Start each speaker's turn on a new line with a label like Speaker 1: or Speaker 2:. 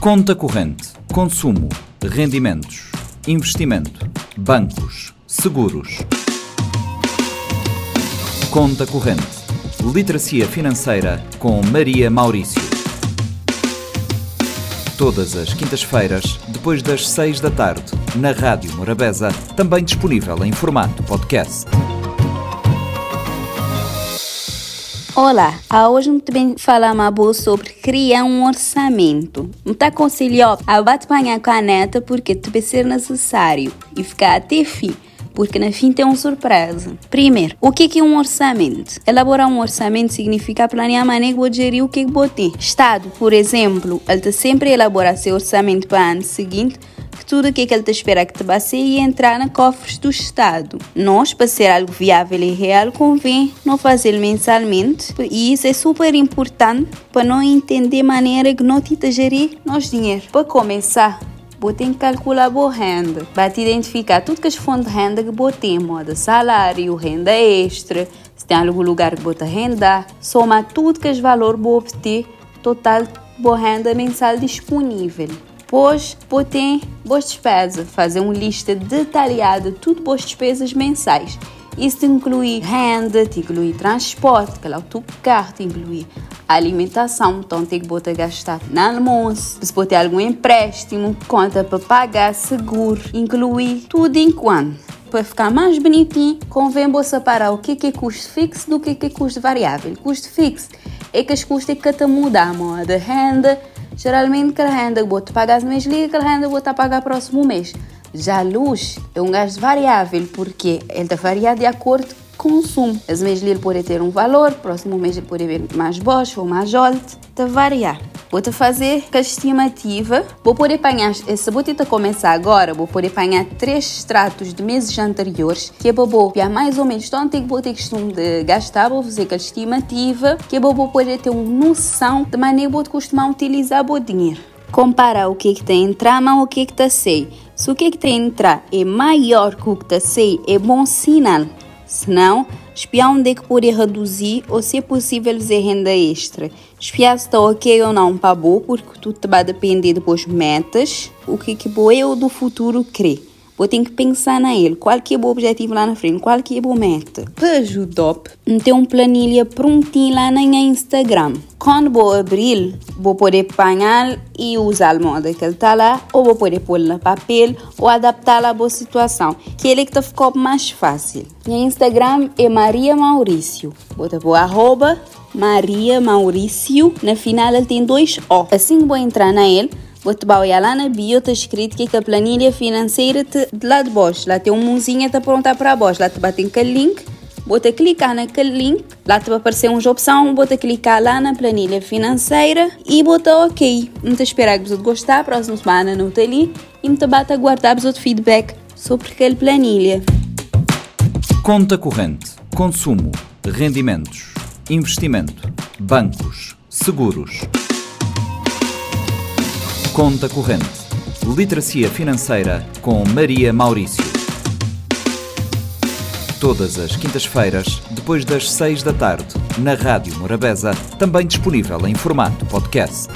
Speaker 1: Conta corrente, consumo, rendimentos, investimento, bancos, seguros. Conta corrente, literacia financeira com Maria Maurício. Todas as quintas-feiras, depois das seis da tarde, na Rádio Morabeza, também disponível em formato podcast.
Speaker 2: Olá, hoje eu também falar mais sobre criar um orçamento. Te aconselho a bate com a caneta porque te ser necessário e ficar até fim porque na fim tem uma surpresa. Primeiro, o que é um orçamento? Elaborar um orçamento significa planear a maneira que vou gerir o que vou ter. Estado, por exemplo, ele sempre a elaborar seu orçamento para o ano seguinte tudo o que ele te espera que te baseie e entrar na cofres do Estado. Nós, para ser algo viável e real, convém não fazer mensalmente e isso é super importante para não entender a maneira que não te gerir nosso dinheiro. Para começar, você tem que calcular a renda. Vai te identificar tudo que as fontes de renda que você tem, moda salário, renda extra, se tem algum lugar que você renda, soma tudo que os valores você ter, total boa renda mensal disponível. Depois, tem boas despesas, fazer uma lista detalhada de tudo boas despesas mensais. Isso inclui renda, inclui transporte, que é inclui alimentação, então tem que botar gastar no almoço, se ter algum empréstimo, conta para pagar, seguro, inclui tudo enquanto. Para ficar mais bonitinho, convém você separar o que é custo fixo do que é custo variável. Custo fixo é que as custas que te mudar, a moda renda, Geralmente, aquela renda que você paga no mês livre, aquela renda que você pagar próximo mês. Já a luz é um gasto variável, porque ele varia de acordo com o consumo. Esse mês ele pode ter um valor, próximo mês ele pode ver mais baixo ou mais alto, está variar. Vou te fazer a estimativa. Vou poder apanhar, se vou tentar começar agora, vou poder apanhar três extratos de meses anteriores, que é para mais ou menos tanto que vou ter costume de gastar, vou fazer a estimativa, que é para poder ter uma noção de maneira que vou costumar utilizar o dinheiro. Comparar o que que tem entrar com o que que está sei. Se o que que tem entrar é maior que o que está sei, é bom sinal. Senão, espiar onde é que pode reduzir ou se é possível fazer renda extra. Espiar se está ok ou não para boa, porque tudo vai depender depois metas, o que que boa eu do futuro querer. Vou ter que pensar na ele, qual que é o objetivo lá na frente, qual que é a meta. Para ajudar, ter uma planilha prontinha lá na Instagram. Quando vou abrir, vou poder apanhar e usar a moda que ele está lá, ou vou poder pôr no papel ou adaptar a boa situação, que ele que tá ficou mais fácil. Minha Instagram é Maria Maurício. Vou pôr arroba Maria Maurício. Na final ele tem dois O. Assim que vou entrar na ele, vou te olhar lá na bio, está escrito que a planilha financeira te, de lá de baixo. Lá tem uma mãozinha tá pronta para baixo. Lá te batem aquele link. Te clicar naquele link. Lá te vai aparecer uma opção. Te clicar lá na planilha financeira e botar OK. Muito esperar que você gostar. Próxima semana não te ali. E me bata aguardar o feedback sobre aquela planilha.
Speaker 1: Conta corrente, consumo, rendimentos, investimento, bancos, seguros. Conta corrente. Literacia financeira com Maria Maurício. Todas as quintas-feiras, depois das seis da tarde, na Rádio Morabeza, também disponível em formato podcast.